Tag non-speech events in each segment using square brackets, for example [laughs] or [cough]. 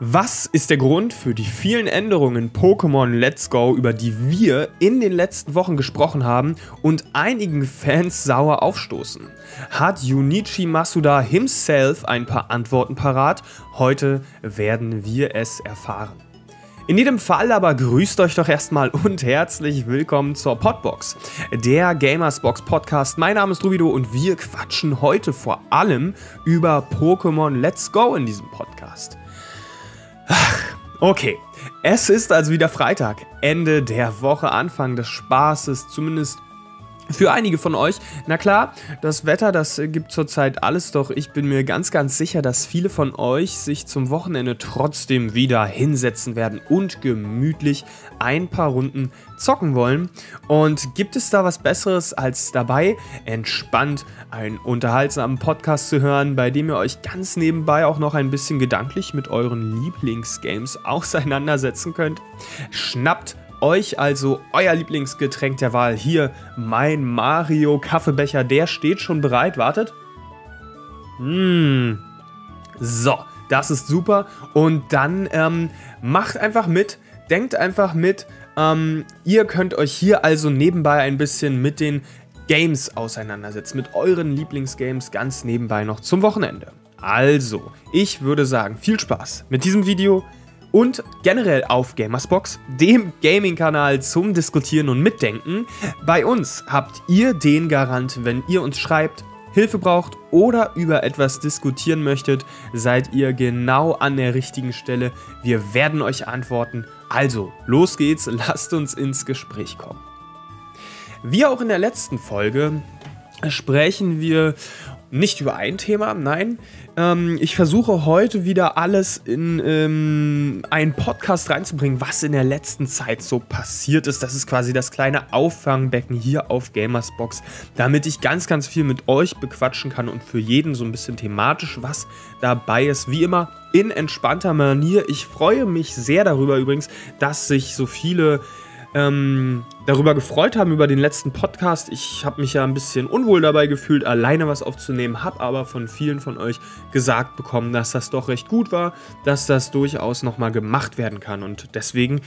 Was ist der Grund für die vielen Änderungen in Pokémon Let's Go, über die wir in den letzten Wochen gesprochen haben und einigen Fans sauer aufstoßen? Hat Junichi Masuda himself ein paar Antworten parat? Heute werden wir es erfahren. In jedem Fall aber grüßt euch doch erstmal und herzlich willkommen zur Podbox, der Gamersbox Podcast. Mein Name ist Rubido und wir quatschen heute vor allem über Pokémon Let's Go in diesem Podcast. Ach, okay. Es ist also wieder Freitag, Ende der Woche, Anfang des Spaßes, zumindest für einige von euch, na klar, das Wetter, das gibt zurzeit alles, doch ich bin mir ganz, ganz sicher, dass viele von euch sich zum Wochenende trotzdem wieder hinsetzen werden und gemütlich ein paar Runden zocken wollen. Und gibt es da was Besseres als dabei, entspannt einen unterhaltsamen Podcast zu hören, bei dem ihr euch ganz nebenbei auch noch ein bisschen gedanklich mit euren Lieblingsgames auseinandersetzen könnt? Schnappt euch also euer Lieblingsgetränk der Wahl. Hier mein Mario Kaffeebecher, der steht schon bereit. Wartet. Mmh. So, das ist super. Und dann ähm, macht einfach mit, denkt einfach mit. Ähm, ihr könnt euch hier also nebenbei ein bisschen mit den Games auseinandersetzen, mit euren Lieblingsgames ganz nebenbei noch zum Wochenende. Also, ich würde sagen, viel Spaß mit diesem Video und generell auf Gamersbox, dem Gaming-Kanal zum Diskutieren und Mitdenken. Bei uns habt ihr den Garant, wenn ihr uns schreibt, Hilfe braucht oder über etwas diskutieren möchtet, seid ihr genau an der richtigen Stelle. Wir werden euch antworten. Also, los geht's, [laughs] lasst uns ins Gespräch kommen. Wie auch in der letzten Folge sprechen wir nicht über ein Thema, nein. Ähm, ich versuche heute wieder alles in ähm, einen Podcast reinzubringen, was in der letzten Zeit so passiert ist. Das ist quasi das kleine Auffangbecken hier auf Gamersbox, damit ich ganz, ganz viel mit euch bequatschen kann und für jeden so ein bisschen thematisch was dabei ist. Wie immer in entspannter Manier. Ich freue mich sehr darüber übrigens, dass sich so viele ähm, darüber gefreut haben, über den letzten Podcast. Ich habe mich ja ein bisschen unwohl dabei gefühlt, alleine was aufzunehmen, habe aber von vielen von euch gesagt bekommen, dass das doch recht gut war, dass das durchaus nochmal gemacht werden kann. Und deswegen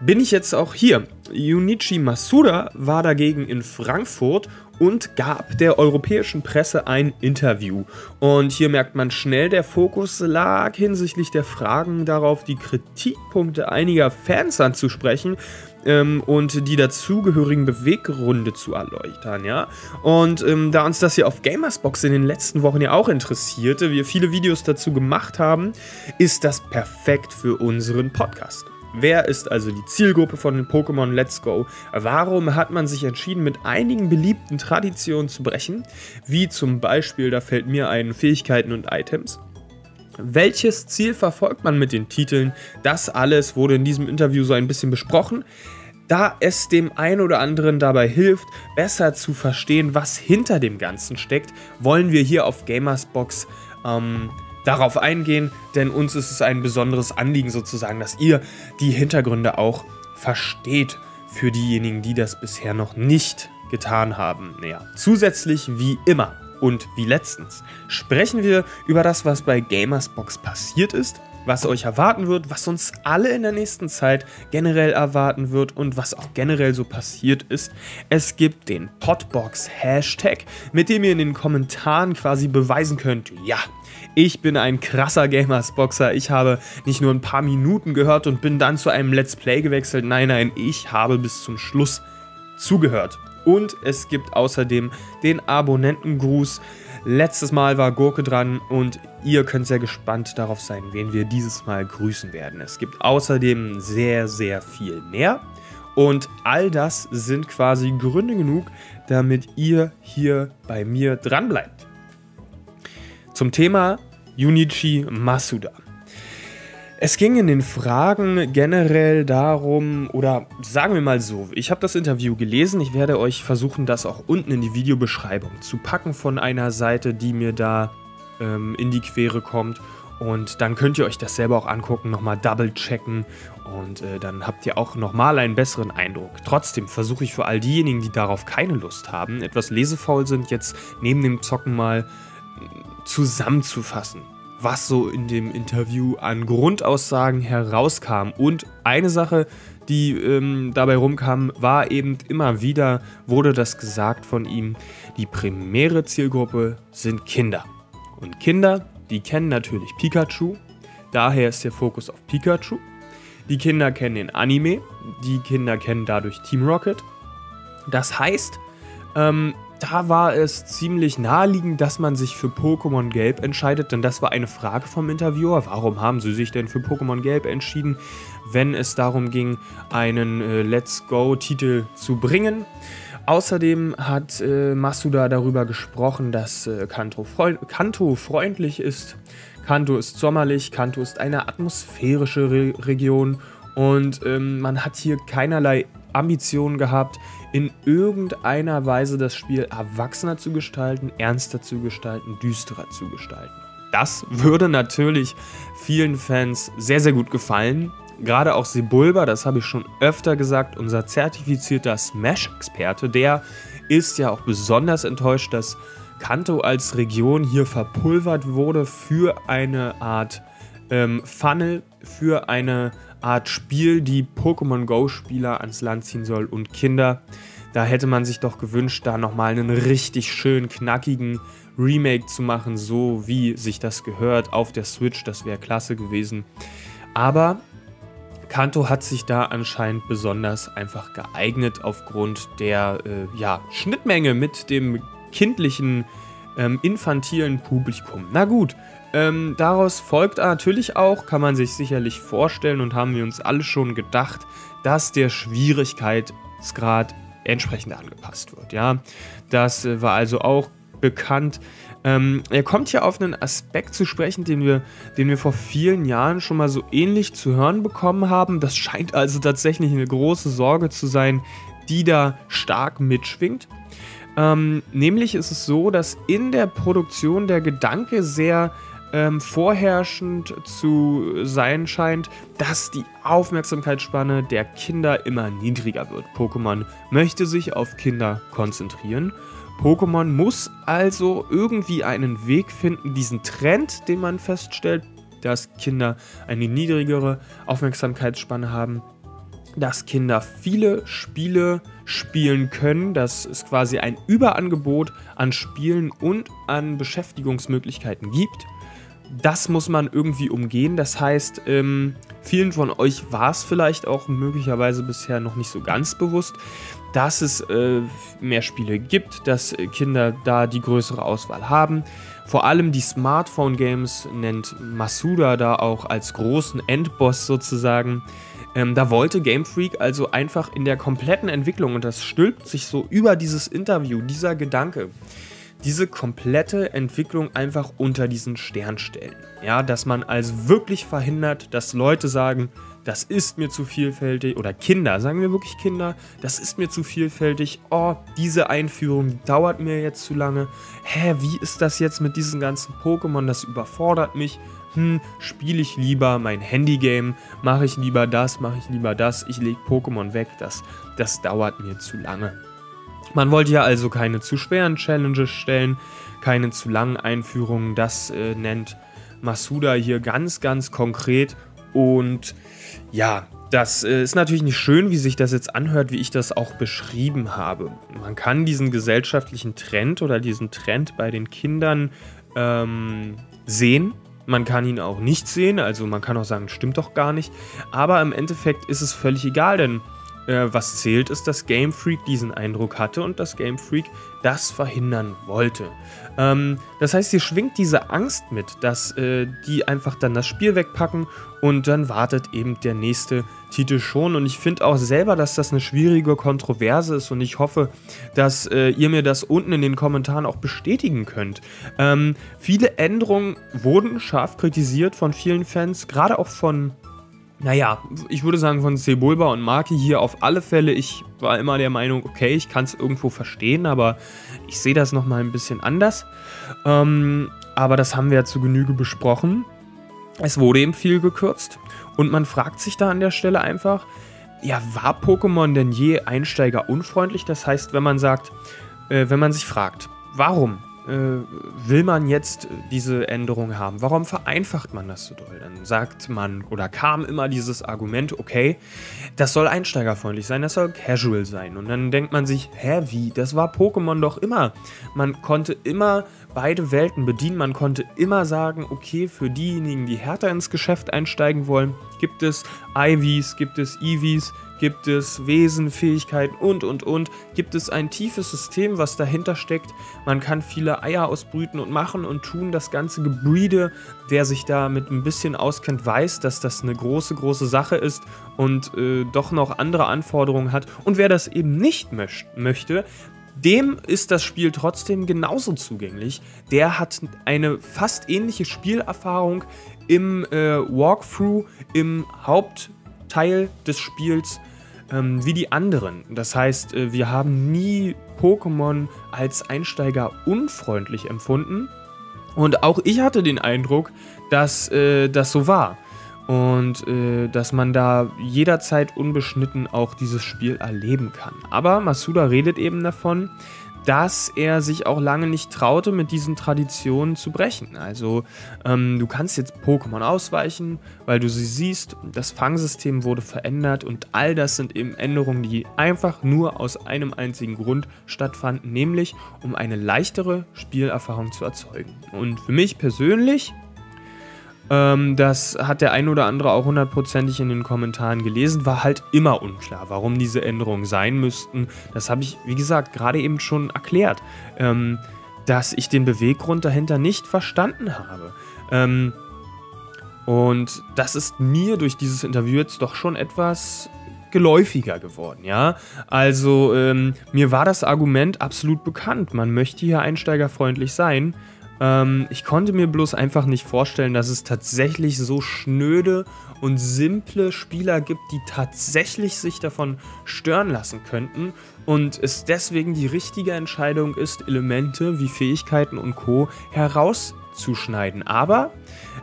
bin ich jetzt auch hier. Junichi Masuda war dagegen in Frankfurt und gab der europäischen Presse ein Interview. Und hier merkt man schnell, der Fokus lag hinsichtlich der Fragen darauf, die Kritikpunkte einiger Fans anzusprechen ähm, und die dazugehörigen Beweggründe zu erläutern, ja. Und ähm, da uns das hier auf Gamersbox in den letzten Wochen ja auch interessierte, wir viele Videos dazu gemacht haben, ist das perfekt für unseren Podcast. Wer ist also die Zielgruppe von den Pokémon Let's Go? Warum hat man sich entschieden, mit einigen beliebten Traditionen zu brechen? Wie zum Beispiel, da fällt mir ein, Fähigkeiten und Items. Welches Ziel verfolgt man mit den Titeln? Das alles wurde in diesem Interview so ein bisschen besprochen, da es dem einen oder anderen dabei hilft, besser zu verstehen, was hinter dem Ganzen steckt, wollen wir hier auf Gamersbox ähm, darauf eingehen, denn uns ist es ein besonderes Anliegen sozusagen, dass ihr die Hintergründe auch versteht für diejenigen, die das bisher noch nicht getan haben. Naja, zusätzlich wie immer und wie letztens sprechen wir über das, was bei Gamersbox passiert ist, was euch erwarten wird, was uns alle in der nächsten Zeit generell erwarten wird und was auch generell so passiert ist. Es gibt den Podbox Hashtag, mit dem ihr in den Kommentaren quasi beweisen könnt, ja, ich bin ein krasser Gamersboxer. Ich habe nicht nur ein paar Minuten gehört und bin dann zu einem Let's Play gewechselt. Nein, nein, ich habe bis zum Schluss zugehört. Und es gibt außerdem den Abonnentengruß. Letztes Mal war Gurke dran und ihr könnt sehr gespannt darauf sein, wen wir dieses Mal grüßen werden. Es gibt außerdem sehr, sehr viel mehr. Und all das sind quasi Gründe genug, damit ihr hier bei mir dranbleibt. Zum Thema Junichi Masuda. Es ging in den Fragen generell darum, oder sagen wir mal so, ich habe das Interview gelesen, ich werde euch versuchen, das auch unten in die Videobeschreibung zu packen von einer Seite, die mir da ähm, in die Quere kommt. Und dann könnt ihr euch das selber auch angucken, nochmal double checken und äh, dann habt ihr auch nochmal einen besseren Eindruck. Trotzdem versuche ich für all diejenigen, die darauf keine Lust haben, etwas lesefaul sind, jetzt neben dem Zocken mal zusammenzufassen was so in dem Interview an Grundaussagen herauskam. Und eine Sache, die ähm, dabei rumkam, war eben immer wieder, wurde das gesagt von ihm, die primäre Zielgruppe sind Kinder. Und Kinder, die kennen natürlich Pikachu, daher ist der Fokus auf Pikachu. Die Kinder kennen den Anime, die Kinder kennen dadurch Team Rocket. Das heißt, ähm, da war es ziemlich naheliegend, dass man sich für Pokémon Gelb entscheidet, denn das war eine Frage vom Interviewer. Warum haben sie sich denn für Pokémon Gelb entschieden, wenn es darum ging, einen äh, Let's Go-Titel zu bringen? Außerdem hat äh, Masuda darüber gesprochen, dass äh, Kanto, freund Kanto freundlich ist. Kanto ist sommerlich, Kanto ist eine atmosphärische Re Region und ähm, man hat hier keinerlei Ambitionen gehabt, in irgendeiner Weise das Spiel erwachsener zu gestalten, ernster zu gestalten, düsterer zu gestalten. Das würde natürlich vielen Fans sehr, sehr gut gefallen. Gerade auch Sebulba, das habe ich schon öfter gesagt, unser zertifizierter Smash-Experte, der ist ja auch besonders enttäuscht, dass Kanto als Region hier verpulvert wurde für eine Art ähm, Funnel, für eine Art Spiel, die Pokémon Go-Spieler ans Land ziehen soll und Kinder. Da hätte man sich doch gewünscht, da nochmal einen richtig schön knackigen Remake zu machen, so wie sich das gehört auf der Switch. Das wäre klasse gewesen. Aber Kanto hat sich da anscheinend besonders einfach geeignet aufgrund der äh, ja, Schnittmenge mit dem kindlichen, ähm, infantilen Publikum. Na gut, ähm, daraus folgt natürlich auch, kann man sich sicherlich vorstellen und haben wir uns alle schon gedacht, dass der Schwierigkeitsgrad entsprechend angepasst wird. Ja, das äh, war also auch bekannt. Ähm, er kommt hier auf einen Aspekt zu sprechen, den wir, den wir vor vielen Jahren schon mal so ähnlich zu hören bekommen haben. Das scheint also tatsächlich eine große Sorge zu sein, die da stark mitschwingt. Ähm, nämlich ist es so, dass in der Produktion der Gedanke sehr ähm, vorherrschend zu sein scheint, dass die Aufmerksamkeitsspanne der Kinder immer niedriger wird. Pokémon möchte sich auf Kinder konzentrieren. Pokémon muss also irgendwie einen Weg finden, diesen Trend, den man feststellt, dass Kinder eine niedrigere Aufmerksamkeitsspanne haben, dass Kinder viele Spiele spielen können, dass es quasi ein Überangebot an Spielen und an Beschäftigungsmöglichkeiten gibt das muss man irgendwie umgehen. Das heißt, ähm, vielen von euch war es vielleicht auch möglicherweise bisher noch nicht so ganz bewusst, dass es äh, mehr Spiele gibt, dass Kinder da die größere Auswahl haben. Vor allem die Smartphone-Games nennt Masuda da auch als großen Endboss sozusagen. Ähm, da wollte Game Freak also einfach in der kompletten Entwicklung, und das stülpt sich so über dieses Interview, dieser Gedanke, diese komplette Entwicklung einfach unter diesen Stern stellen. Ja, dass man also wirklich verhindert, dass Leute sagen, das ist mir zu vielfältig, oder Kinder, sagen wir wirklich Kinder, das ist mir zu vielfältig, oh, diese Einführung dauert mir jetzt zu lange, hä, wie ist das jetzt mit diesen ganzen Pokémon, das überfordert mich, hm, spiele ich lieber mein Handygame, mache ich lieber das, mache ich lieber das, ich lege Pokémon weg, das, das dauert mir zu lange. Man wollte ja also keine zu schweren Challenges stellen, keine zu langen Einführungen. Das äh, nennt Masuda hier ganz, ganz konkret. Und ja, das äh, ist natürlich nicht schön, wie sich das jetzt anhört, wie ich das auch beschrieben habe. Man kann diesen gesellschaftlichen Trend oder diesen Trend bei den Kindern ähm, sehen. Man kann ihn auch nicht sehen, also man kann auch sagen, stimmt doch gar nicht. Aber im Endeffekt ist es völlig egal, denn äh, was zählt, ist, dass Game Freak diesen Eindruck hatte und dass Game Freak das verhindern wollte. Ähm, das heißt, hier schwingt diese Angst mit, dass äh, die einfach dann das Spiel wegpacken und dann wartet eben der nächste Titel schon. Und ich finde auch selber, dass das eine schwierige Kontroverse ist und ich hoffe, dass äh, ihr mir das unten in den Kommentaren auch bestätigen könnt. Ähm, viele Änderungen wurden scharf kritisiert von vielen Fans, gerade auch von naja, ich würde sagen von Sebulba und Maki hier auf alle Fälle. Ich war immer der Meinung, okay, ich kann es irgendwo verstehen, aber ich sehe das nochmal ein bisschen anders. Ähm, aber das haben wir ja zu Genüge besprochen. Es wurde eben viel gekürzt. Und man fragt sich da an der Stelle einfach, ja, war Pokémon denn je einsteigerunfreundlich? Das heißt, wenn man sagt, äh, wenn man sich fragt, warum will man jetzt diese Änderung haben? Warum vereinfacht man das so doll? Dann sagt man oder kam immer dieses Argument, okay, das soll einsteigerfreundlich sein, das soll casual sein. Und dann denkt man sich, hä, wie? Das war Pokémon doch immer. Man konnte immer beide Welten bedienen. Man konnte immer sagen, okay, für diejenigen, die härter ins Geschäft einsteigen wollen, gibt es IVs, gibt es EVs, gibt es Wesen, Fähigkeiten und, und, und. Gibt es ein tiefes System, was dahinter steckt. Man kann viele Eier ausbrüten und machen und tun. Das ganze Gebreede, wer sich da mit ein bisschen auskennt, weiß, dass das eine große, große Sache ist und äh, doch noch andere Anforderungen hat. Und wer das eben nicht möcht möchte, dem ist das Spiel trotzdem genauso zugänglich. Der hat eine fast ähnliche Spielerfahrung im äh, Walkthrough, im Hauptteil des Spiels ähm, wie die anderen. Das heißt, äh, wir haben nie Pokémon als Einsteiger unfreundlich empfunden. Und auch ich hatte den Eindruck, dass äh, das so war. Und äh, dass man da jederzeit unbeschnitten auch dieses Spiel erleben kann. Aber Masuda redet eben davon, dass er sich auch lange nicht traute, mit diesen Traditionen zu brechen. Also ähm, du kannst jetzt Pokémon ausweichen, weil du sie siehst, das Fangsystem wurde verändert und all das sind eben Änderungen, die einfach nur aus einem einzigen Grund stattfanden, nämlich um eine leichtere Spielerfahrung zu erzeugen. Und für mich persönlich ähm, das hat der ein oder andere auch hundertprozentig in den Kommentaren gelesen. War halt immer unklar, warum diese Änderungen sein müssten. Das habe ich, wie gesagt, gerade eben schon erklärt, ähm, dass ich den Beweggrund dahinter nicht verstanden habe. Ähm, und das ist mir durch dieses Interview jetzt doch schon etwas geläufiger geworden, ja. Also ähm, mir war das Argument absolut bekannt. Man möchte hier einsteigerfreundlich sein. Ähm, ich konnte mir bloß einfach nicht vorstellen, dass es tatsächlich so schnöde und simple Spieler gibt, die tatsächlich sich davon stören lassen könnten und es deswegen die richtige Entscheidung ist, Elemente wie Fähigkeiten und Co. herauszuschneiden. Aber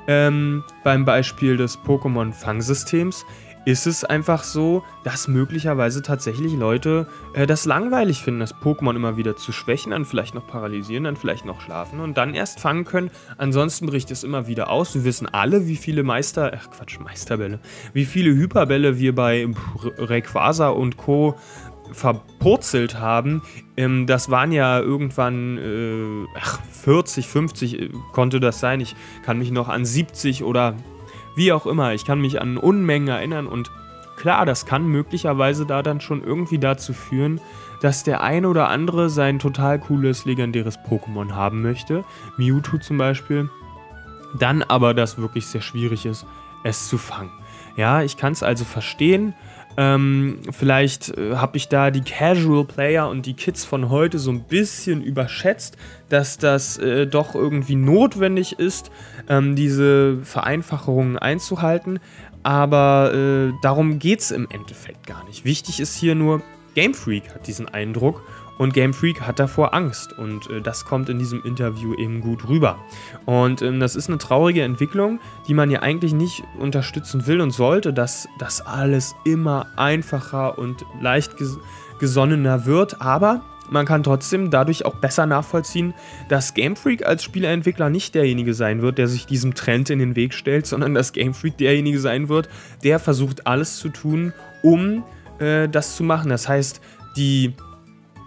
ähm, beim Beispiel des Pokémon-Fangsystems ist es einfach so, dass möglicherweise tatsächlich Leute äh, das langweilig finden, das Pokémon immer wieder zu schwächen, dann vielleicht noch paralysieren, dann vielleicht noch schlafen und dann erst fangen können. Ansonsten bricht es immer wieder aus. Wir wissen alle, wie viele Meister, ach Quatsch, Meisterbälle, wie viele Hyperbälle wir bei Rayquaza und Co verpurzelt haben. Ähm, das waren ja irgendwann äh, ach, 40, 50 äh, konnte das sein. Ich kann mich noch an 70 oder wie auch immer, ich kann mich an Unmengen erinnern und klar, das kann möglicherweise da dann schon irgendwie dazu führen, dass der ein oder andere sein total cooles, legendäres Pokémon haben möchte. Mewtwo zum Beispiel. Dann aber das wirklich sehr schwierig ist, es zu fangen. Ja, ich kann es also verstehen. Ähm, vielleicht äh, habe ich da die Casual Player und die Kids von heute so ein bisschen überschätzt, dass das äh, doch irgendwie notwendig ist, ähm, diese Vereinfachungen einzuhalten. Aber äh, darum geht es im Endeffekt gar nicht. Wichtig ist hier nur, Game Freak hat diesen Eindruck und Game Freak hat davor Angst und äh, das kommt in diesem Interview eben gut rüber. Und ähm, das ist eine traurige Entwicklung, die man ja eigentlich nicht unterstützen will und sollte, dass das alles immer einfacher und leicht ges gesonnener wird, aber man kann trotzdem dadurch auch besser nachvollziehen, dass Game Freak als Spieleentwickler nicht derjenige sein wird, der sich diesem Trend in den Weg stellt, sondern dass Game Freak derjenige sein wird, der versucht alles zu tun, um äh, das zu machen. Das heißt, die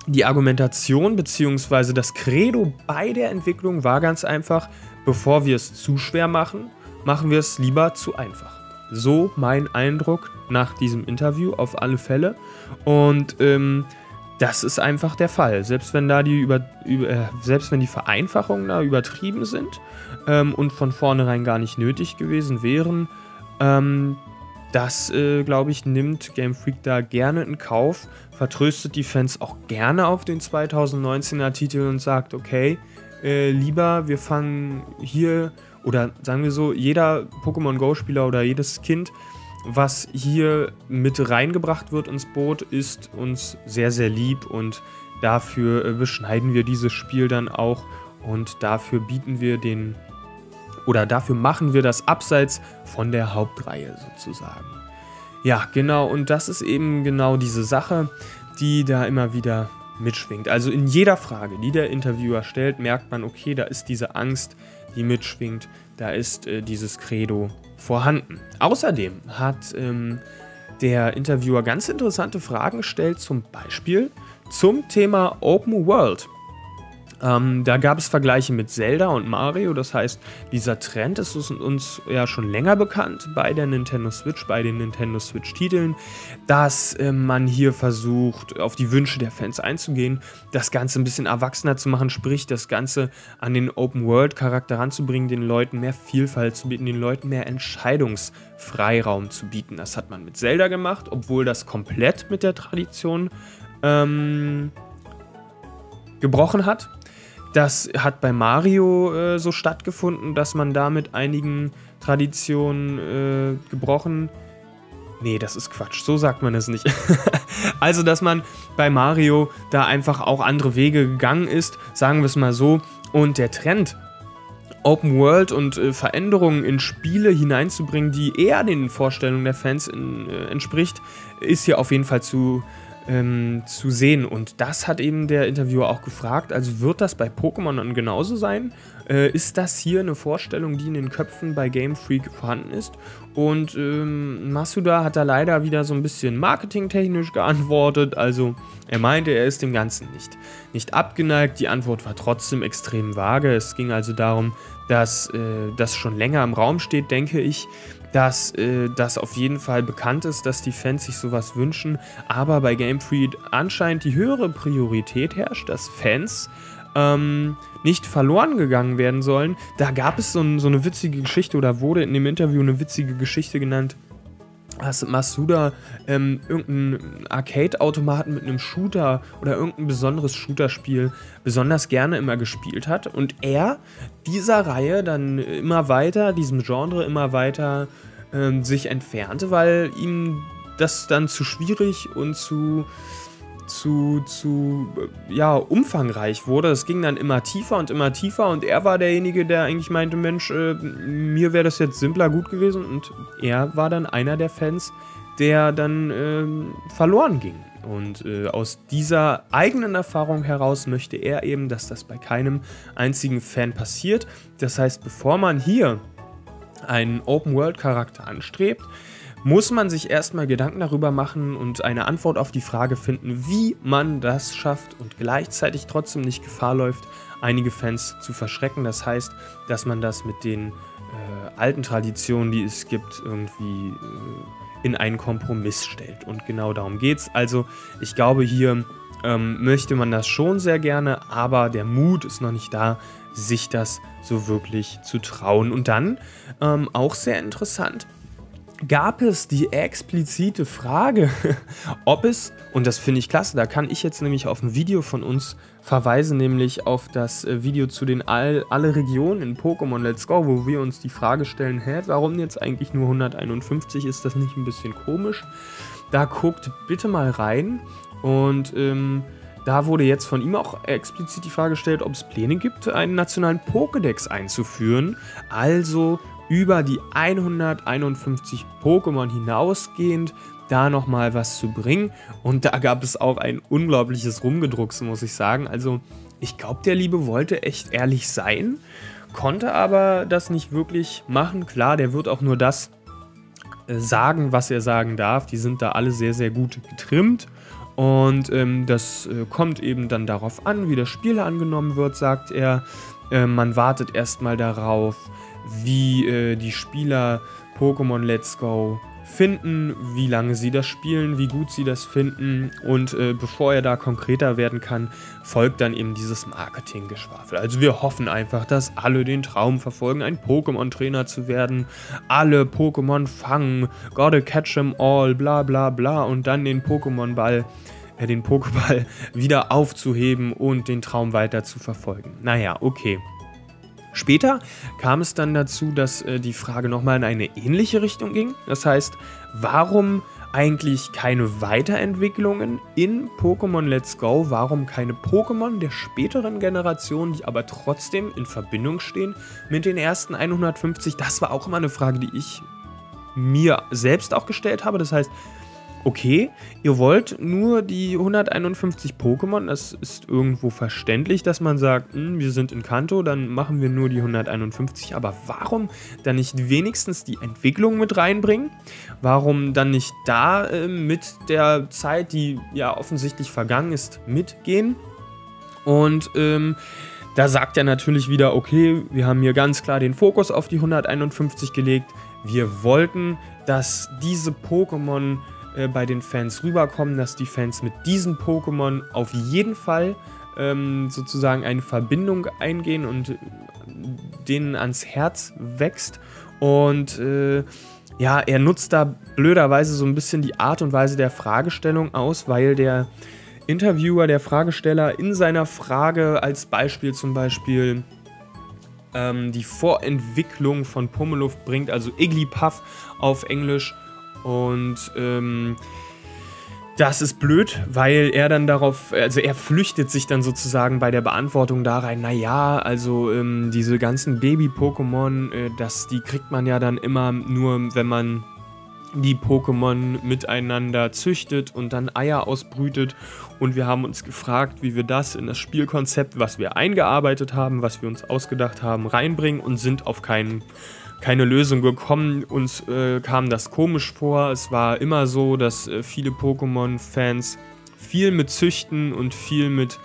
die Argumentation bzw. das Credo bei der Entwicklung war ganz einfach, bevor wir es zu schwer machen, machen wir es lieber zu einfach. So mein Eindruck nach diesem Interview auf alle Fälle. Und ähm, das ist einfach der Fall. Selbst wenn da die über, über äh, selbst wenn die Vereinfachungen da übertrieben sind ähm, und von vornherein gar nicht nötig gewesen wären, ähm, das, äh, glaube ich, nimmt Game Freak da gerne in Kauf, vertröstet die Fans auch gerne auf den 2019er Titel und sagt, okay, äh, lieber wir fangen hier, oder sagen wir so, jeder Pokémon Go-Spieler oder jedes Kind, was hier mit reingebracht wird ins Boot, ist uns sehr, sehr lieb und dafür äh, beschneiden wir dieses Spiel dann auch und dafür bieten wir den oder dafür machen wir das abseits von der Hauptreihe sozusagen. Ja, genau, und das ist eben genau diese Sache, die da immer wieder mitschwingt. Also in jeder Frage, die der Interviewer stellt, merkt man, okay, da ist diese Angst, die mitschwingt, da ist äh, dieses Credo vorhanden. Außerdem hat ähm, der Interviewer ganz interessante Fragen gestellt, zum Beispiel zum Thema Open World. Ähm, da gab es Vergleiche mit Zelda und Mario, das heißt, dieser Trend ist uns ja schon länger bekannt bei der Nintendo Switch, bei den Nintendo Switch-Titeln, dass äh, man hier versucht, auf die Wünsche der Fans einzugehen, das Ganze ein bisschen erwachsener zu machen, sprich, das Ganze an den Open-World-Charakter ranzubringen, den Leuten mehr Vielfalt zu bieten, den Leuten mehr Entscheidungsfreiraum zu bieten. Das hat man mit Zelda gemacht, obwohl das komplett mit der Tradition ähm, gebrochen hat. Das hat bei Mario äh, so stattgefunden, dass man da mit einigen Traditionen äh, gebrochen. Nee, das ist Quatsch. So sagt man es nicht. [laughs] also, dass man bei Mario da einfach auch andere Wege gegangen ist, sagen wir es mal so. Und der Trend, Open World und äh, Veränderungen in Spiele hineinzubringen, die eher den Vorstellungen der Fans in, äh, entspricht, ist hier auf jeden Fall zu ähm, zu sehen. Und das hat eben der Interviewer auch gefragt. Also wird das bei Pokémon dann genauso sein? Äh, ist das hier eine Vorstellung, die in den Köpfen bei Game Freak vorhanden ist? Und ähm, Masuda hat da leider wieder so ein bisschen marketingtechnisch geantwortet. Also er meinte, er ist dem Ganzen nicht, nicht abgeneigt. Die Antwort war trotzdem extrem vage. Es ging also darum, dass äh, das schon länger im Raum steht, denke ich dass äh, das auf jeden Fall bekannt ist, dass die Fans sich sowas wünschen, aber bei Game Freak anscheinend die höhere Priorität herrscht, dass Fans ähm, nicht verloren gegangen werden sollen. Da gab es so, ein, so eine witzige Geschichte oder wurde in dem Interview eine witzige Geschichte genannt dass Masuda ähm, irgendeinen Arcade-Automaten mit einem Shooter oder irgendein besonderes Shooter-Spiel besonders gerne immer gespielt hat und er dieser Reihe dann immer weiter, diesem Genre immer weiter ähm, sich entfernte, weil ihm das dann zu schwierig und zu zu, zu ja, umfangreich wurde. Es ging dann immer tiefer und immer tiefer und er war derjenige, der eigentlich meinte, Mensch, äh, mir wäre das jetzt simpler gut gewesen und er war dann einer der Fans, der dann äh, verloren ging. Und äh, aus dieser eigenen Erfahrung heraus möchte er eben, dass das bei keinem einzigen Fan passiert. Das heißt, bevor man hier einen Open-World-Charakter anstrebt, muss man sich erstmal Gedanken darüber machen und eine Antwort auf die Frage finden, wie man das schafft und gleichzeitig trotzdem nicht Gefahr läuft, einige Fans zu verschrecken. Das heißt, dass man das mit den äh, alten Traditionen, die es gibt, irgendwie äh, in einen Kompromiss stellt. Und genau darum geht es. Also ich glaube, hier ähm, möchte man das schon sehr gerne, aber der Mut ist noch nicht da, sich das so wirklich zu trauen. Und dann ähm, auch sehr interessant, gab es die explizite Frage, [laughs] ob es, und das finde ich klasse, da kann ich jetzt nämlich auf ein Video von uns verweisen, nämlich auf das äh, Video zu den all, alle Regionen in Pokémon Let's Go, wo wir uns die Frage stellen, hä, warum jetzt eigentlich nur 151, ist das nicht ein bisschen komisch? Da guckt bitte mal rein und ähm, da wurde jetzt von ihm auch explizit die Frage gestellt, ob es Pläne gibt, einen nationalen Pokédex einzuführen. Also über die 151 Pokémon hinausgehend da nochmal was zu bringen. Und da gab es auch ein unglaubliches Rumgedrucks, muss ich sagen. Also ich glaube, der Liebe wollte echt ehrlich sein, konnte aber das nicht wirklich machen. Klar, der wird auch nur das äh, sagen, was er sagen darf. Die sind da alle sehr, sehr gut getrimmt. Und ähm, das äh, kommt eben dann darauf an, wie das Spiel angenommen wird, sagt er. Äh, man wartet erstmal darauf, wie äh, die Spieler Pokémon Let's Go finden, wie lange sie das spielen, wie gut sie das finden und äh, bevor er da konkreter werden kann, folgt dann eben dieses Marketinggeschwafel. Also wir hoffen einfach, dass alle den Traum verfolgen, ein Pokémon-Trainer zu werden, alle Pokémon fangen, gotta catch them all, bla bla bla und dann den Pokémon-Ball äh, den Pokéball [laughs] wieder aufzuheben und den Traum weiter zu verfolgen. Naja, okay. Später kam es dann dazu, dass äh, die Frage nochmal in eine ähnliche Richtung ging. Das heißt, warum eigentlich keine Weiterentwicklungen in Pokémon Let's Go? Warum keine Pokémon der späteren Generation, die aber trotzdem in Verbindung stehen mit den ersten 150? Das war auch immer eine Frage, die ich mir selbst auch gestellt habe. Das heißt, okay, ihr wollt nur die 151 Pokémon, das ist irgendwo verständlich, dass man sagt, hm, wir sind in Kanto, dann machen wir nur die 151, aber warum dann nicht wenigstens die Entwicklung mit reinbringen? Warum dann nicht da äh, mit der Zeit, die ja offensichtlich vergangen ist, mitgehen? Und ähm, da sagt er natürlich wieder, okay, wir haben hier ganz klar den Fokus auf die 151 gelegt. Wir wollten, dass diese Pokémon äh, bei den Fans rüberkommen, dass die Fans mit diesen Pokémon auf jeden Fall ähm, sozusagen eine Verbindung eingehen und äh, denen ans Herz wächst. Und äh, ja, er nutzt da blöderweise so ein bisschen die Art und Weise der Fragestellung aus, weil der Interviewer, der Fragesteller in seiner Frage als Beispiel zum Beispiel ähm, die Vorentwicklung von Pummeluft bringt, also Igglypuff auf Englisch und ähm, das ist blöd, weil er dann darauf, also er flüchtet sich dann sozusagen bei der Beantwortung da rein, naja, also ähm, diese ganzen Baby-Pokémon, äh, die kriegt man ja dann immer nur, wenn man die Pokémon miteinander züchtet und dann Eier ausbrütet. Und wir haben uns gefragt, wie wir das in das Spielkonzept, was wir eingearbeitet haben, was wir uns ausgedacht haben, reinbringen und sind auf keinen keine Lösung gekommen. Uns äh, kam das komisch vor. Es war immer so, dass äh, viele Pokémon-Fans viel mit Züchten und viel mit,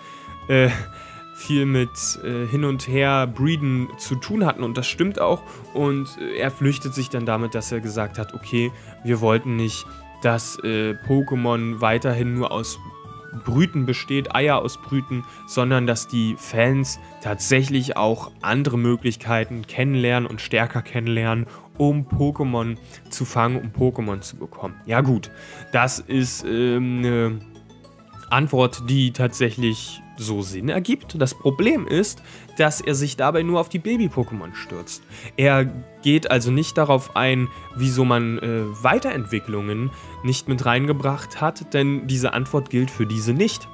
äh, [laughs] viel mit äh, hin und her breeden zu tun hatten. Und das stimmt auch. Und äh, er flüchtet sich dann damit, dass er gesagt hat, okay, wir wollten nicht, dass äh, Pokémon weiterhin nur aus Brüten besteht, Eier ausbrüten, sondern dass die Fans tatsächlich auch andere Möglichkeiten kennenlernen und stärker kennenlernen, um Pokémon zu fangen, um Pokémon zu bekommen. Ja gut, das ist ähm, eine Antwort, die tatsächlich so Sinn ergibt. Das Problem ist, dass er sich dabei nur auf die Baby-Pokémon stürzt. Er geht also nicht darauf ein, wieso man äh, Weiterentwicklungen nicht mit reingebracht hat, denn diese Antwort gilt für diese nicht.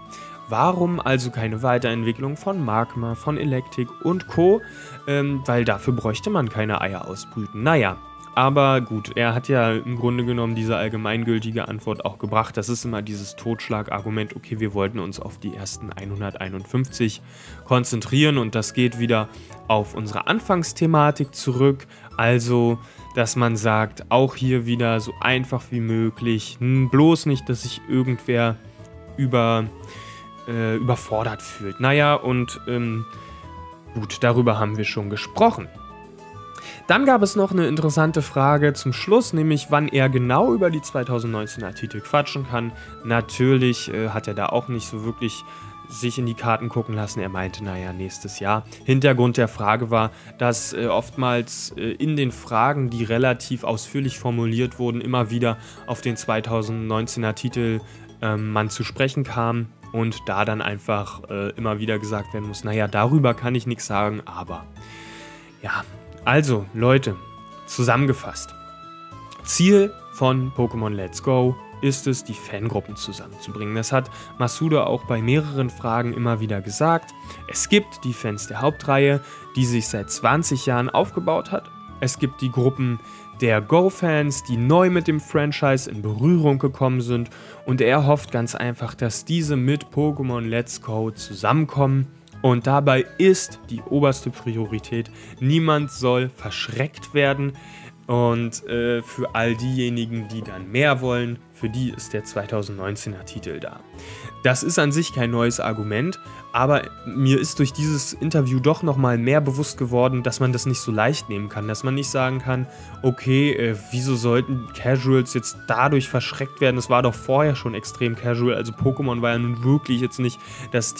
Warum also keine Weiterentwicklung von Magma, von Electric und Co? Ähm, weil dafür bräuchte man keine Eier ausbrüten. Naja, aber gut, er hat ja im Grunde genommen diese allgemeingültige Antwort auch gebracht. Das ist immer dieses Totschlagargument, okay, wir wollten uns auf die ersten 151 konzentrieren und das geht wieder auf unsere Anfangsthematik zurück. Also, dass man sagt, auch hier wieder so einfach wie möglich, hm, bloß nicht, dass sich irgendwer über, äh, überfordert fühlt. Naja, und ähm, gut, darüber haben wir schon gesprochen. Dann gab es noch eine interessante Frage zum Schluss, nämlich wann er genau über die 2019er Titel quatschen kann. Natürlich äh, hat er da auch nicht so wirklich sich in die Karten gucken lassen. Er meinte, naja, nächstes Jahr. Hintergrund der Frage war, dass äh, oftmals äh, in den Fragen, die relativ ausführlich formuliert wurden, immer wieder auf den 2019er Titel äh, man zu sprechen kam und da dann einfach äh, immer wieder gesagt werden muss, naja, darüber kann ich nichts sagen, aber ja, also, Leute, zusammengefasst. Ziel von Pokémon Let's Go ist es, die Fangruppen zusammenzubringen. Das hat Masuda auch bei mehreren Fragen immer wieder gesagt. Es gibt die Fans der Hauptreihe, die sich seit 20 Jahren aufgebaut hat. Es gibt die Gruppen der Go-Fans, die neu mit dem Franchise in Berührung gekommen sind. Und er hofft ganz einfach, dass diese mit Pokémon Let's Go zusammenkommen und dabei ist die oberste Priorität, niemand soll verschreckt werden. Und äh, für all diejenigen, die dann mehr wollen, für die ist der 2019er Titel da. Das ist an sich kein neues Argument, aber mir ist durch dieses Interview doch nochmal mehr bewusst geworden, dass man das nicht so leicht nehmen kann. Dass man nicht sagen kann, okay, äh, wieso sollten Casuals jetzt dadurch verschreckt werden? Es war doch vorher schon extrem casual. Also Pokémon war ja nun wirklich jetzt nicht das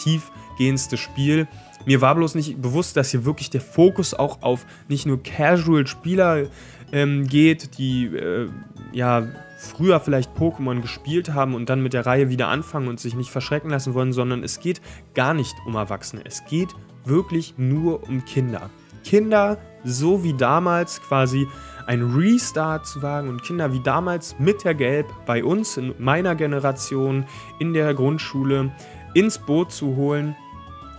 tiefgehendste Spiel. Mir war bloß nicht bewusst, dass hier wirklich der Fokus auch auf nicht nur Casual-Spieler ähm, geht, die äh, ja früher vielleicht Pokémon gespielt haben und dann mit der Reihe wieder anfangen und sich nicht verschrecken lassen wollen, sondern es geht gar nicht um Erwachsene. Es geht wirklich nur um Kinder. Kinder, so wie damals quasi ein Restart zu wagen und Kinder wie damals mit der Gelb bei uns in meiner Generation in der Grundschule ins Boot zu holen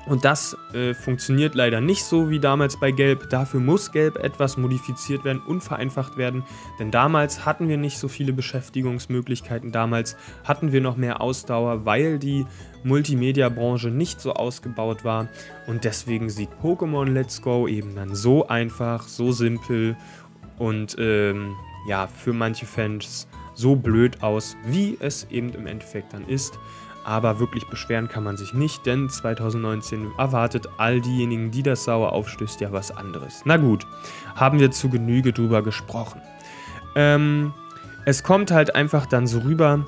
Und das äh, funktioniert leider nicht so wie damals bei Gelb. Dafür muss Gelb etwas modifiziert werden und vereinfacht werden. Denn damals hatten wir nicht so viele Beschäftigungsmöglichkeiten. Damals hatten wir noch mehr Ausdauer, weil die Multimedia-Branche nicht so ausgebaut war. Und deswegen sieht Pokémon Let's Go eben dann so einfach, so simpel und ähm, ja, für manche Fans so blöd aus, wie es eben im Endeffekt dann ist. Aber wirklich beschweren kann man sich nicht, denn 2019 erwartet all diejenigen, die das sauer aufstößt, ja was anderes. Na gut, haben wir zu Genüge drüber gesprochen. Ähm, es kommt halt einfach dann so rüber,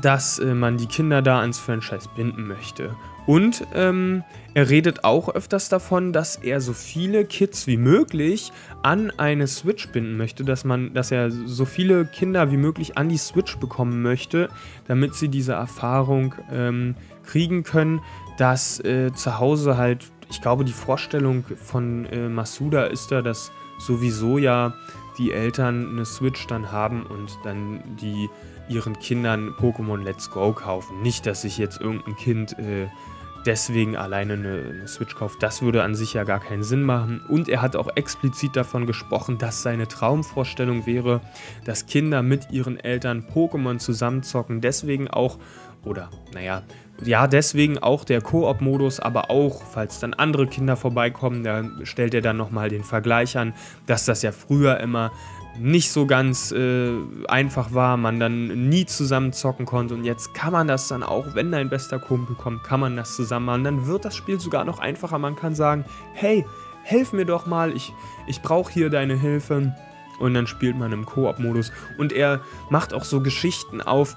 dass äh, man die Kinder da ans Franchise binden möchte. Und ähm, er redet auch öfters davon, dass er so viele Kids wie möglich an eine Switch binden möchte, dass man, dass er so viele Kinder wie möglich an die Switch bekommen möchte, damit sie diese Erfahrung ähm, kriegen können, dass äh, zu Hause halt, ich glaube, die Vorstellung von äh, Masuda ist da, dass sowieso ja die Eltern eine Switch dann haben und dann die ihren Kindern Pokémon Let's Go kaufen. Nicht, dass sich jetzt irgendein Kind äh, deswegen alleine eine, eine, Switch kauft. Das würde an sich ja gar keinen Sinn machen. Und er hat auch explizit davon gesprochen, dass seine Traumvorstellung wäre, dass Kinder mit ihren Eltern Pokémon zusammenzocken. Deswegen auch, oder naja, ja, deswegen auch der Koop-Modus, aber auch, falls dann andere Kinder vorbeikommen, da stellt er dann nochmal den Vergleich an, dass das ja früher immer nicht so ganz äh, einfach war, man dann nie zusammen zocken konnte und jetzt kann man das dann auch, wenn dein bester Kumpel kommt, kann man das zusammen machen. Dann wird das Spiel sogar noch einfacher. Man kann sagen, hey, helf mir doch mal, ich, ich brauche hier deine Hilfe. Und dann spielt man im Koop-Modus. Und er macht auch so Geschichten auf,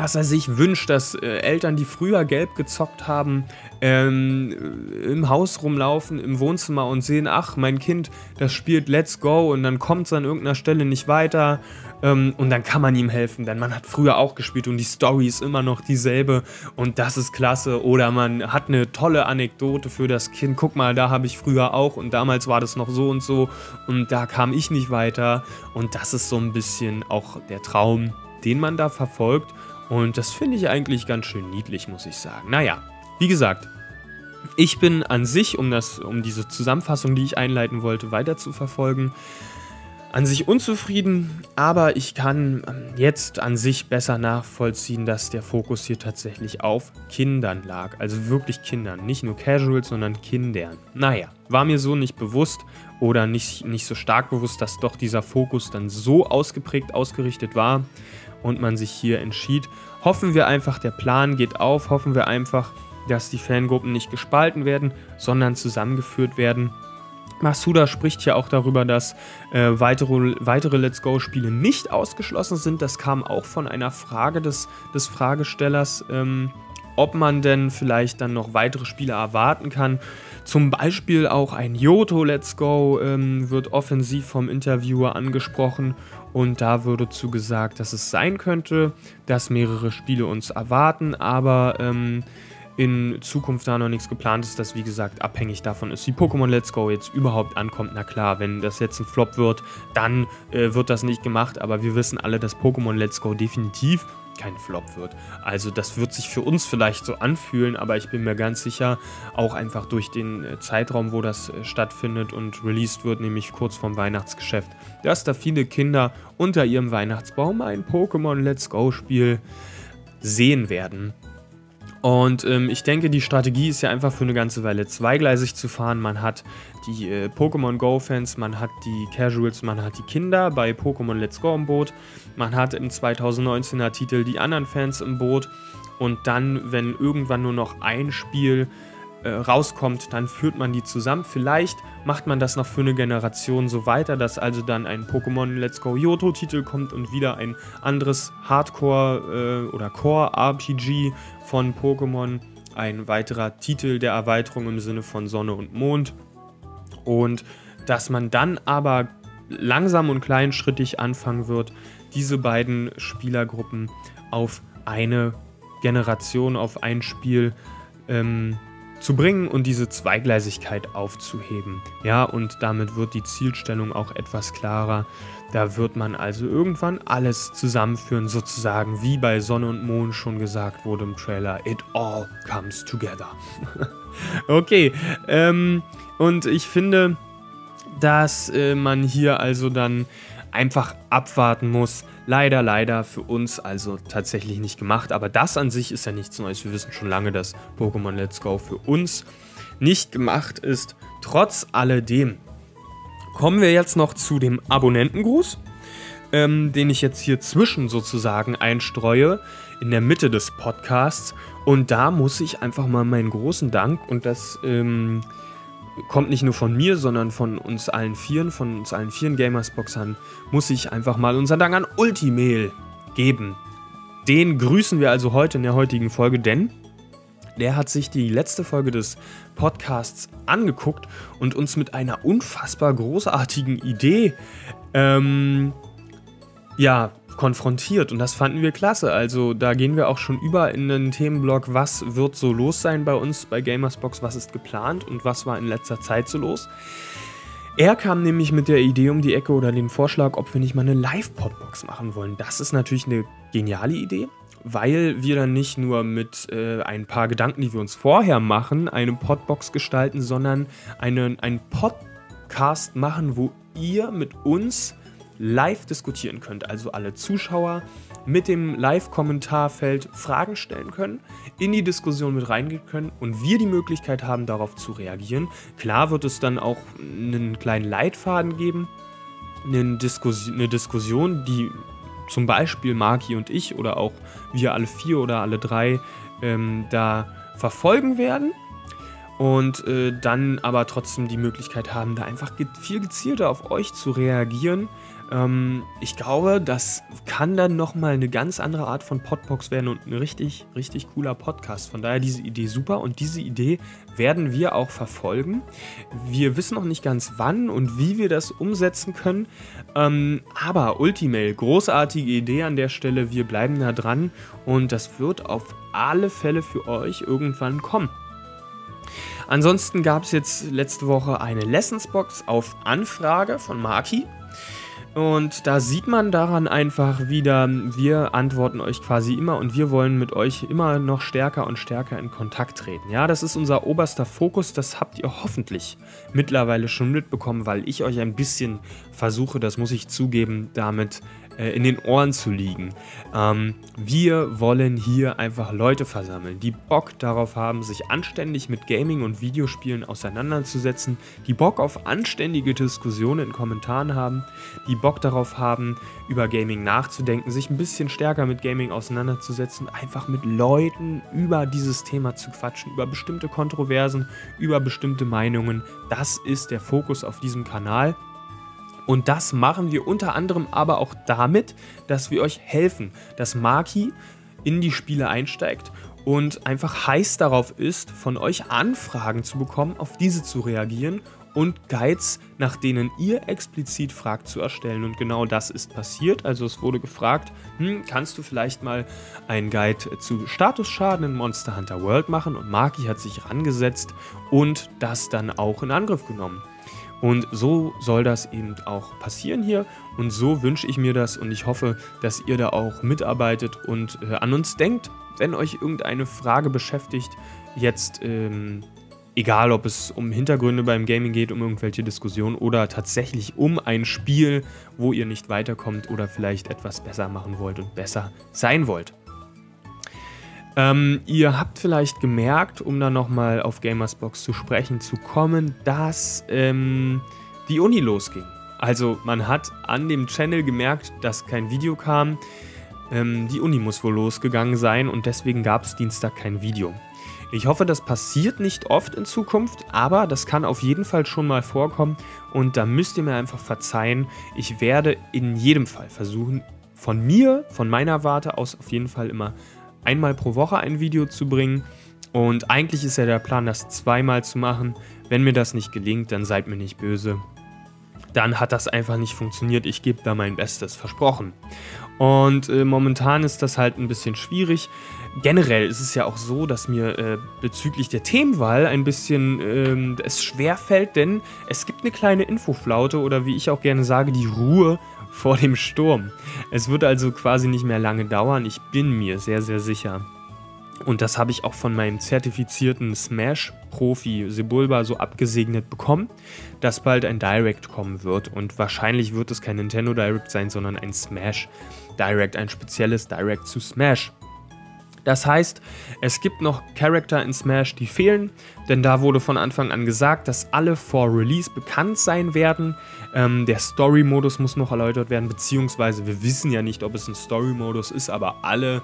dass er sich wünscht, dass äh, Eltern, die früher gelb gezockt haben, ähm, im Haus rumlaufen, im Wohnzimmer und sehen, ach, mein Kind, das spielt Let's Go und dann kommt es an irgendeiner Stelle nicht weiter ähm, und dann kann man ihm helfen, denn man hat früher auch gespielt und die Story ist immer noch dieselbe und das ist klasse. Oder man hat eine tolle Anekdote für das Kind, guck mal, da habe ich früher auch und damals war das noch so und so und da kam ich nicht weiter. Und das ist so ein bisschen auch der Traum, den man da verfolgt und das finde ich eigentlich ganz schön niedlich, muss ich sagen. Naja, wie gesagt, ich bin an sich, um, das, um diese Zusammenfassung, die ich einleiten wollte, weiter zu verfolgen, an sich unzufrieden, aber ich kann ähm, jetzt an sich besser nachvollziehen, dass der Fokus hier tatsächlich auf Kindern lag. Also wirklich Kindern, nicht nur Casuals, sondern Kindern. Naja, war mir so nicht bewusst oder nicht, nicht so stark bewusst, dass doch dieser Fokus dann so ausgeprägt ausgerichtet war und man sich hier entschied. Hoffen wir einfach, der Plan geht auf, hoffen wir einfach, dass die Fangruppen nicht gespalten werden, sondern zusammengeführt werden. Masuda spricht ja auch darüber, dass äh, weitere, weitere Let's Go-Spiele nicht ausgeschlossen sind. Das kam auch von einer Frage des, des Fragestellers, ähm, ob man denn vielleicht dann noch weitere Spiele erwarten kann. Zum Beispiel auch ein Yoto Let's Go ähm, wird offensiv vom Interviewer angesprochen und da würde zugesagt, dass es sein könnte, dass mehrere Spiele uns erwarten, aber ähm, in Zukunft da noch nichts geplant ist, das wie gesagt abhängig davon ist, wie Pokémon Let's Go jetzt überhaupt ankommt. Na klar, wenn das jetzt ein Flop wird, dann äh, wird das nicht gemacht, aber wir wissen alle, dass Pokémon Let's Go definitiv kein Flop wird. Also das wird sich für uns vielleicht so anfühlen, aber ich bin mir ganz sicher, auch einfach durch den äh, Zeitraum, wo das äh, stattfindet und released wird, nämlich kurz vorm Weihnachtsgeschäft, dass da viele Kinder unter ihrem Weihnachtsbaum ein Pokémon Let's Go Spiel sehen werden. Und ähm, ich denke, die Strategie ist ja einfach für eine ganze Weile zweigleisig zu fahren. Man hat die äh, Pokémon Go-Fans, man hat die Casuals, man hat die Kinder bei Pokémon Let's Go im Boot. Man hat im 2019er Titel die anderen Fans im Boot. Und dann, wenn irgendwann nur noch ein Spiel äh, rauskommt, dann führt man die zusammen. Vielleicht macht man das noch für eine Generation so weiter, dass also dann ein Pokémon Let's Go Yoto-Titel kommt und wieder ein anderes Hardcore- äh, oder Core-RPG von Pokémon. Ein weiterer Titel der Erweiterung im Sinne von Sonne und Mond. Und dass man dann aber langsam und kleinschrittig anfangen wird, diese beiden Spielergruppen auf eine Generation, auf ein Spiel ähm, zu bringen und diese Zweigleisigkeit aufzuheben. Ja, und damit wird die Zielstellung auch etwas klarer. Da wird man also irgendwann alles zusammenführen, sozusagen wie bei Sonne und Mond schon gesagt wurde im Trailer. It all comes together. [laughs] okay, ähm, und ich finde, dass äh, man hier also dann einfach abwarten muss. Leider, leider für uns also tatsächlich nicht gemacht. Aber das an sich ist ja nichts Neues. Wir wissen schon lange, dass Pokémon Let's Go für uns nicht gemacht ist. Trotz alledem kommen wir jetzt noch zu dem Abonnentengruß, ähm, den ich jetzt hier zwischen sozusagen einstreue, in der Mitte des Podcasts. Und da muss ich einfach mal meinen großen Dank und das ähm, kommt nicht nur von mir, sondern von uns allen Vieren, von uns allen Vieren Gamersboxern, muss ich einfach mal unseren Dank an Ultimail geben. Den grüßen wir also heute in der heutigen Folge, denn der hat sich die letzte Folge des Podcasts angeguckt und uns mit einer unfassbar großartigen Idee ähm, ja, konfrontiert und das fanden wir klasse. Also da gehen wir auch schon über in den Themenblock, was wird so los sein bei uns bei Gamersbox, was ist geplant und was war in letzter Zeit so los. Er kam nämlich mit der Idee um die Ecke oder den Vorschlag, ob wir nicht mal eine Live-Podbox machen wollen. Das ist natürlich eine geniale Idee, weil wir dann nicht nur mit äh, ein paar Gedanken, die wir uns vorher machen, eine Podbox gestalten, sondern eine, einen Podcast machen, wo ihr mit uns live diskutieren könnt. Also alle Zuschauer mit dem Live-Kommentarfeld Fragen stellen können, in die Diskussion mit reingehen können und wir die Möglichkeit haben, darauf zu reagieren. Klar wird es dann auch einen kleinen Leitfaden geben, eine, Diskus eine Diskussion, die zum Beispiel Maki und ich oder auch wir alle vier oder alle drei ähm, da verfolgen werden und äh, dann aber trotzdem die Möglichkeit haben, da einfach ge viel gezielter auf euch zu reagieren, ähm, ich glaube, das kann dann nochmal eine ganz andere Art von Podbox werden und ein richtig, richtig cooler Podcast. Von daher diese Idee super und diese Idee werden wir auch verfolgen. Wir wissen noch nicht ganz wann und wie wir das umsetzen können. Ähm, aber Ultimail, großartige Idee an der Stelle. Wir bleiben da dran und das wird auf alle Fälle für euch irgendwann kommen. Ansonsten gab es jetzt letzte Woche eine Lessonsbox auf Anfrage von Maki. Und da sieht man daran einfach wieder, wir antworten euch quasi immer und wir wollen mit euch immer noch stärker und stärker in Kontakt treten. Ja, das ist unser oberster Fokus, das habt ihr hoffentlich mittlerweile schon mitbekommen, weil ich euch ein bisschen versuche, das muss ich zugeben, damit äh, in den Ohren zu liegen. Ähm, wir wollen hier einfach Leute versammeln, die Bock darauf haben, sich anständig mit Gaming und Videospielen auseinanderzusetzen, die Bock auf anständige Diskussionen in Kommentaren haben, die Bock darauf haben, über Gaming nachzudenken, sich ein bisschen stärker mit Gaming auseinanderzusetzen, einfach mit Leuten über dieses Thema zu quatschen, über bestimmte Kontroversen, über bestimmte Meinungen. Das ist der Fokus auf diesem Kanal. Und das machen wir unter anderem aber auch damit, dass wir euch helfen, dass Maki in die Spiele einsteigt und einfach heiß darauf ist, von euch Anfragen zu bekommen, auf diese zu reagieren und Guides, nach denen ihr explizit fragt, zu erstellen. Und genau das ist passiert. Also es wurde gefragt, hm, kannst du vielleicht mal einen Guide zu Statusschaden in Monster Hunter World machen? Und Maki hat sich rangesetzt und das dann auch in Angriff genommen. Und so soll das eben auch passieren hier. Und so wünsche ich mir das und ich hoffe, dass ihr da auch mitarbeitet und äh, an uns denkt, wenn euch irgendeine Frage beschäftigt. Jetzt, ähm, egal ob es um Hintergründe beim Gaming geht, um irgendwelche Diskussionen oder tatsächlich um ein Spiel, wo ihr nicht weiterkommt oder vielleicht etwas besser machen wollt und besser sein wollt. Ähm, ihr habt vielleicht gemerkt, um dann nochmal auf Gamersbox zu sprechen zu kommen, dass ähm, die Uni losging. Also man hat an dem Channel gemerkt, dass kein Video kam. Ähm, die Uni muss wohl losgegangen sein und deswegen gab es Dienstag kein Video. Ich hoffe, das passiert nicht oft in Zukunft, aber das kann auf jeden Fall schon mal vorkommen und da müsst ihr mir einfach verzeihen. Ich werde in jedem Fall versuchen, von mir, von meiner Warte aus auf jeden Fall immer einmal pro Woche ein Video zu bringen. Und eigentlich ist ja der Plan, das zweimal zu machen. Wenn mir das nicht gelingt, dann seid mir nicht böse. Dann hat das einfach nicht funktioniert. Ich gebe da mein Bestes, versprochen. Und äh, momentan ist das halt ein bisschen schwierig. Generell ist es ja auch so, dass mir äh, bezüglich der Themenwahl ein bisschen ähm, es schwer fällt, denn es gibt eine kleine Infoflaute oder wie ich auch gerne sage, die Ruhe vor dem Sturm. Es wird also quasi nicht mehr lange dauern, ich bin mir sehr, sehr sicher. Und das habe ich auch von meinem zertifizierten Smash-Profi Sebulba so abgesegnet bekommen, dass bald ein Direct kommen wird. Und wahrscheinlich wird es kein Nintendo Direct sein, sondern ein Smash Direct, ein spezielles Direct zu Smash. Das heißt, es gibt noch Charakter in Smash, die fehlen, denn da wurde von Anfang an gesagt, dass alle vor Release bekannt sein werden. Ähm, der Story-Modus muss noch erläutert werden, beziehungsweise wir wissen ja nicht, ob es ein Story-Modus ist, aber alle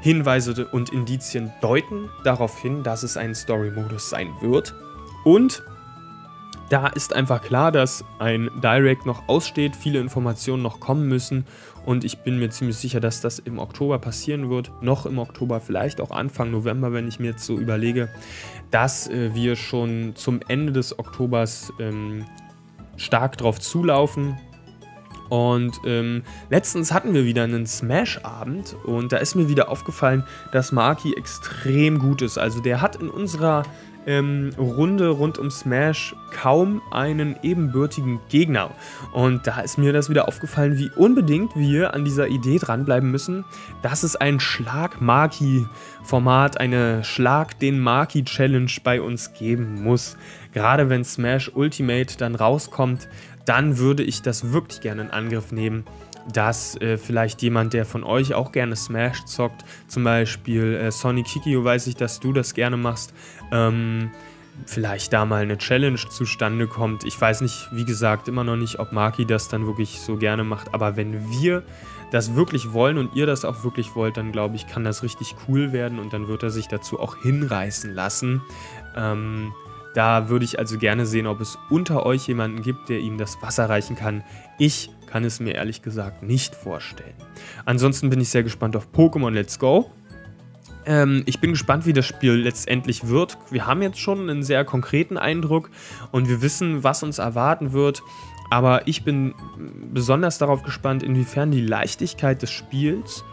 Hinweise und Indizien deuten darauf hin, dass es ein Story-Modus sein wird. Und da ist einfach klar, dass ein Direct noch aussteht, viele Informationen noch kommen müssen und ich bin mir ziemlich sicher, dass das im Oktober passieren wird. Noch im Oktober, vielleicht auch Anfang November, wenn ich mir jetzt so überlege, dass äh, wir schon zum Ende des Oktobers ähm, stark drauf zulaufen. Und ähm, letztens hatten wir wieder einen Smash-Abend und da ist mir wieder aufgefallen, dass Marky extrem gut ist. Also der hat in unserer ähm, Runde rund um Smash kaum einen ebenbürtigen Gegner. Und da ist mir das wieder aufgefallen, wie unbedingt wir an dieser Idee dranbleiben müssen, dass es ein Schlag-Maki-Format, eine Schlag-den-Maki-Challenge bei uns geben muss. Gerade wenn Smash Ultimate dann rauskommt, dann würde ich das wirklich gerne in Angriff nehmen dass äh, vielleicht jemand, der von euch auch gerne Smash zockt, zum Beispiel äh, Sonic Kikio, weiß ich, dass du das gerne machst, ähm, vielleicht da mal eine Challenge zustande kommt. Ich weiß nicht, wie gesagt, immer noch nicht, ob Maki das dann wirklich so gerne macht, aber wenn wir das wirklich wollen und ihr das auch wirklich wollt, dann glaube ich, kann das richtig cool werden und dann wird er sich dazu auch hinreißen lassen. Ähm, da würde ich also gerne sehen, ob es unter euch jemanden gibt, der ihm das Wasser reichen kann. Ich kann es mir ehrlich gesagt nicht vorstellen. Ansonsten bin ich sehr gespannt auf Pokémon Let's Go. Ähm, ich bin gespannt, wie das Spiel letztendlich wird. Wir haben jetzt schon einen sehr konkreten Eindruck und wir wissen, was uns erwarten wird. Aber ich bin besonders darauf gespannt, inwiefern die Leichtigkeit des Spiels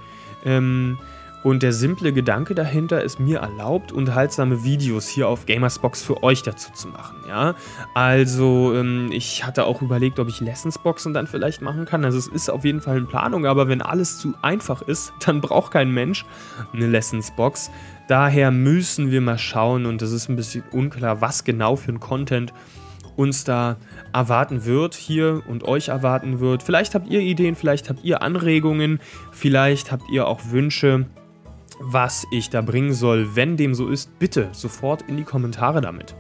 ähm, und der simple Gedanke dahinter ist mir erlaubt, unterhaltsame Videos hier auf Gamersbox für euch dazu zu machen. Ja? Also ähm, ich hatte auch überlegt, ob ich Lessonsboxen dann vielleicht machen kann. Also es ist auf jeden Fall in Planung, aber wenn alles zu einfach ist, [laughs] dann braucht kein Mensch eine Lessonsbox. Daher müssen wir mal schauen und es ist ein bisschen unklar, was genau für ein Content uns da erwarten wird hier und euch erwarten wird. Vielleicht habt ihr Ideen, vielleicht habt ihr Anregungen, vielleicht habt ihr auch Wünsche was ich da bringen soll. Wenn dem so ist, bitte sofort in die Kommentare damit.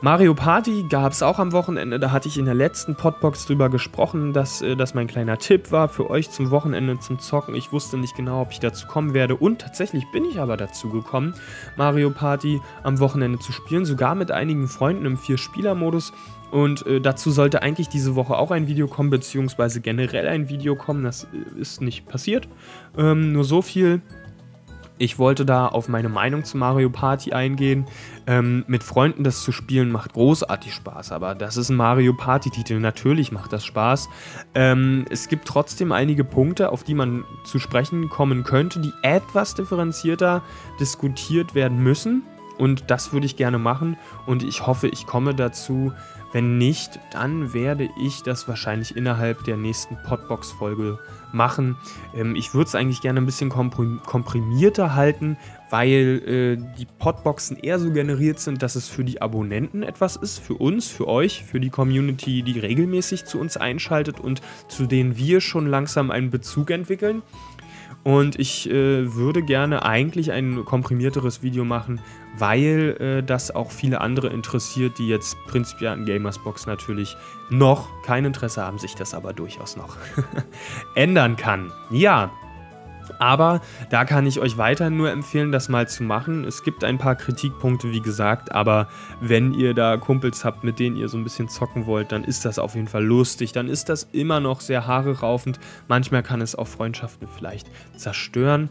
Mario Party gab es auch am Wochenende, da hatte ich in der letzten Podbox drüber gesprochen, dass äh, das mein kleiner Tipp war für euch zum Wochenende zum Zocken. Ich wusste nicht genau, ob ich dazu kommen werde und tatsächlich bin ich aber dazu gekommen, Mario Party am Wochenende zu spielen, sogar mit einigen Freunden im Vier-Spieler-Modus. Und äh, dazu sollte eigentlich diese Woche auch ein Video kommen, beziehungsweise generell ein Video kommen. Das äh, ist nicht passiert. Ähm, nur so viel ich wollte da auf meine Meinung zu Mario Party eingehen. Ähm, mit Freunden das zu spielen macht großartig Spaß, aber das ist ein Mario Party-Titel. Natürlich macht das Spaß. Ähm, es gibt trotzdem einige Punkte, auf die man zu sprechen kommen könnte, die etwas differenzierter diskutiert werden müssen. Und das würde ich gerne machen und ich hoffe, ich komme dazu. Wenn nicht, dann werde ich das wahrscheinlich innerhalb der nächsten Podbox-Folge machen. Ähm, ich würde es eigentlich gerne ein bisschen komprimierter halten, weil äh, die Podboxen eher so generiert sind, dass es für die Abonnenten etwas ist, für uns, für euch, für die Community, die regelmäßig zu uns einschaltet und zu denen wir schon langsam einen Bezug entwickeln. Und ich äh, würde gerne eigentlich ein komprimierteres Video machen, weil äh, das auch viele andere interessiert, die jetzt prinzipiell an Gamersbox natürlich noch kein Interesse haben, sich das aber durchaus noch [laughs] ändern kann. Ja, aber da kann ich euch weiter nur empfehlen, das mal zu machen. Es gibt ein paar Kritikpunkte, wie gesagt, aber wenn ihr da Kumpels habt, mit denen ihr so ein bisschen zocken wollt, dann ist das auf jeden Fall lustig. Dann ist das immer noch sehr haare raufend. Manchmal kann es auch Freundschaften vielleicht zerstören.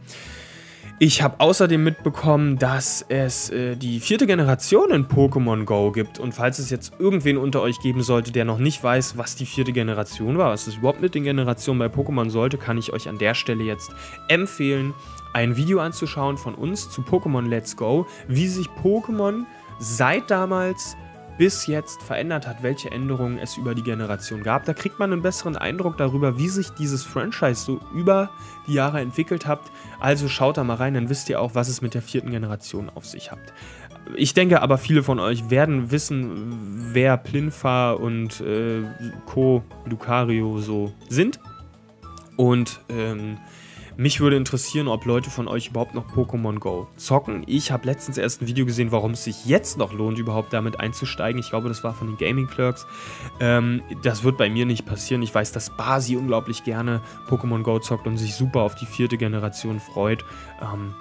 Ich habe außerdem mitbekommen, dass es äh, die vierte Generation in Pokémon Go gibt. Und falls es jetzt irgendwen unter euch geben sollte, der noch nicht weiß, was die vierte Generation war, was es überhaupt mit den Generationen bei Pokémon sollte, kann ich euch an der Stelle jetzt empfehlen, ein Video anzuschauen von uns zu Pokémon Let's Go, wie sich Pokémon seit damals bis jetzt verändert hat, welche Änderungen es über die Generation gab. Da kriegt man einen besseren Eindruck darüber, wie sich dieses Franchise so über die Jahre entwickelt hat. Also schaut da mal rein, dann wisst ihr auch, was es mit der vierten Generation auf sich hat. Ich denke aber, viele von euch werden wissen, wer Plinfa und äh, Co. Lucario so sind. Und ähm, mich würde interessieren, ob Leute von euch überhaupt noch Pokémon Go zocken. Ich habe letztens erst ein Video gesehen, warum es sich jetzt noch lohnt, überhaupt damit einzusteigen. Ich glaube, das war von den Gaming Clerks. Ähm, das wird bei mir nicht passieren. Ich weiß, dass Basi unglaublich gerne Pokémon Go zockt und sich super auf die vierte Generation freut. Ähm,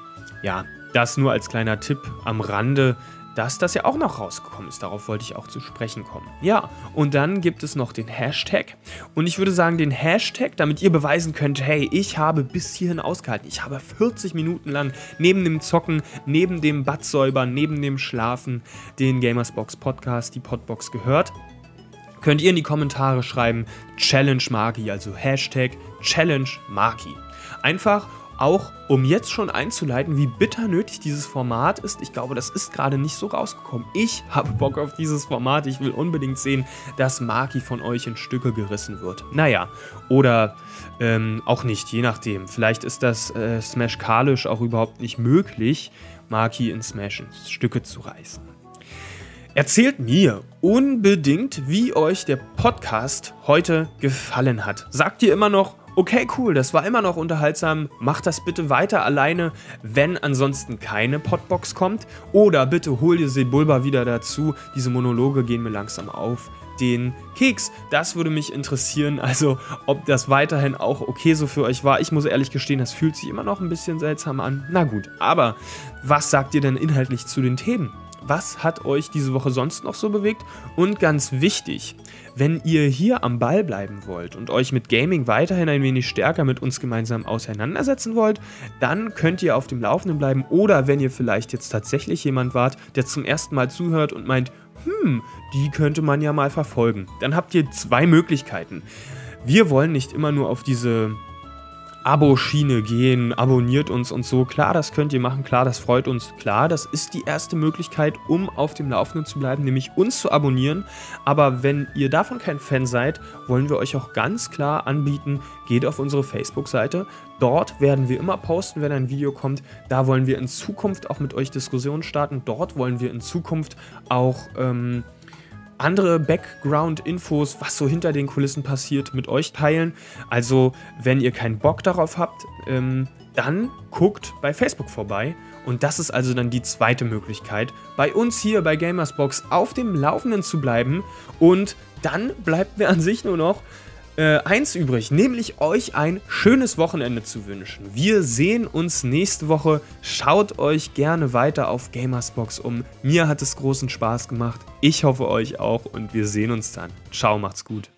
ja, das nur als kleiner Tipp am Rande dass das ja auch noch rausgekommen ist. Darauf wollte ich auch zu sprechen kommen. Ja, und dann gibt es noch den Hashtag. Und ich würde sagen, den Hashtag, damit ihr beweisen könnt, hey, ich habe bis hierhin ausgehalten. Ich habe 40 Minuten lang neben dem Zocken, neben dem Badsäubern, neben dem Schlafen den Gamersbox Podcast, die Podbox gehört. Könnt ihr in die Kommentare schreiben, Challenge Maki, also Hashtag Challenge Maki. Einfach auch um jetzt schon einzuleiten, wie bitter nötig dieses Format ist. Ich glaube, das ist gerade nicht so rausgekommen. Ich habe Bock auf dieses Format. Ich will unbedingt sehen, dass Maki von euch in Stücke gerissen wird. Naja, oder ähm, auch nicht, je nachdem. Vielleicht ist das äh, Smash Kalisch auch überhaupt nicht möglich, Maki in Smash in Stücke zu reißen. Erzählt mir unbedingt, wie euch der Podcast heute gefallen hat. Sagt ihr immer noch, Okay, cool, das war immer noch unterhaltsam. Macht das bitte weiter alleine, wenn ansonsten keine Podbox kommt. Oder bitte hol dir Sebulba wieder dazu. Diese Monologe gehen mir langsam auf den Keks. Das würde mich interessieren, [laughs] also ob das weiterhin auch okay so für euch war. Ich muss ehrlich gestehen, das fühlt sich immer noch ein bisschen seltsam an. Na gut, aber was sagt ihr denn inhaltlich zu den Themen? Was hat euch diese Woche sonst noch so bewegt? Und ganz wichtig, wenn ihr hier am Ball bleiben wollt und euch mit Gaming weiterhin ein wenig stärker mit uns gemeinsam auseinandersetzen wollt, dann könnt ihr auf dem Laufenden bleiben. Oder wenn ihr vielleicht jetzt tatsächlich jemand wart, der zum ersten Mal zuhört und meint, hm, die könnte man ja mal verfolgen. Dann habt ihr zwei Möglichkeiten. Wir wollen nicht immer nur auf diese Abo-Schiene gehen, abonniert uns und so. Klar, das könnt ihr machen, klar, das freut uns. Klar, das ist die erste Möglichkeit, um auf dem Laufenden zu bleiben, nämlich uns zu abonnieren. Aber wenn ihr davon kein Fan seid, wollen wir euch auch ganz klar anbieten, geht auf unsere Facebook-Seite. Dort werden wir immer posten, wenn ein Video kommt. Da wollen wir in Zukunft auch mit euch Diskussionen starten. Dort wollen wir in Zukunft auch... Ähm, andere Background-Infos, was so hinter den Kulissen passiert, mit euch teilen. Also, wenn ihr keinen Bock darauf habt, ähm, dann guckt bei Facebook vorbei. Und das ist also dann die zweite Möglichkeit, bei uns hier bei Gamersbox auf dem Laufenden zu bleiben. Und dann bleibt mir an sich nur noch äh, eins übrig, nämlich euch ein schönes Wochenende zu wünschen. Wir sehen uns nächste Woche. Schaut euch gerne weiter auf Gamersbox um. Mir hat es großen Spaß gemacht. Ich hoffe euch auch und wir sehen uns dann. Ciao, macht's gut.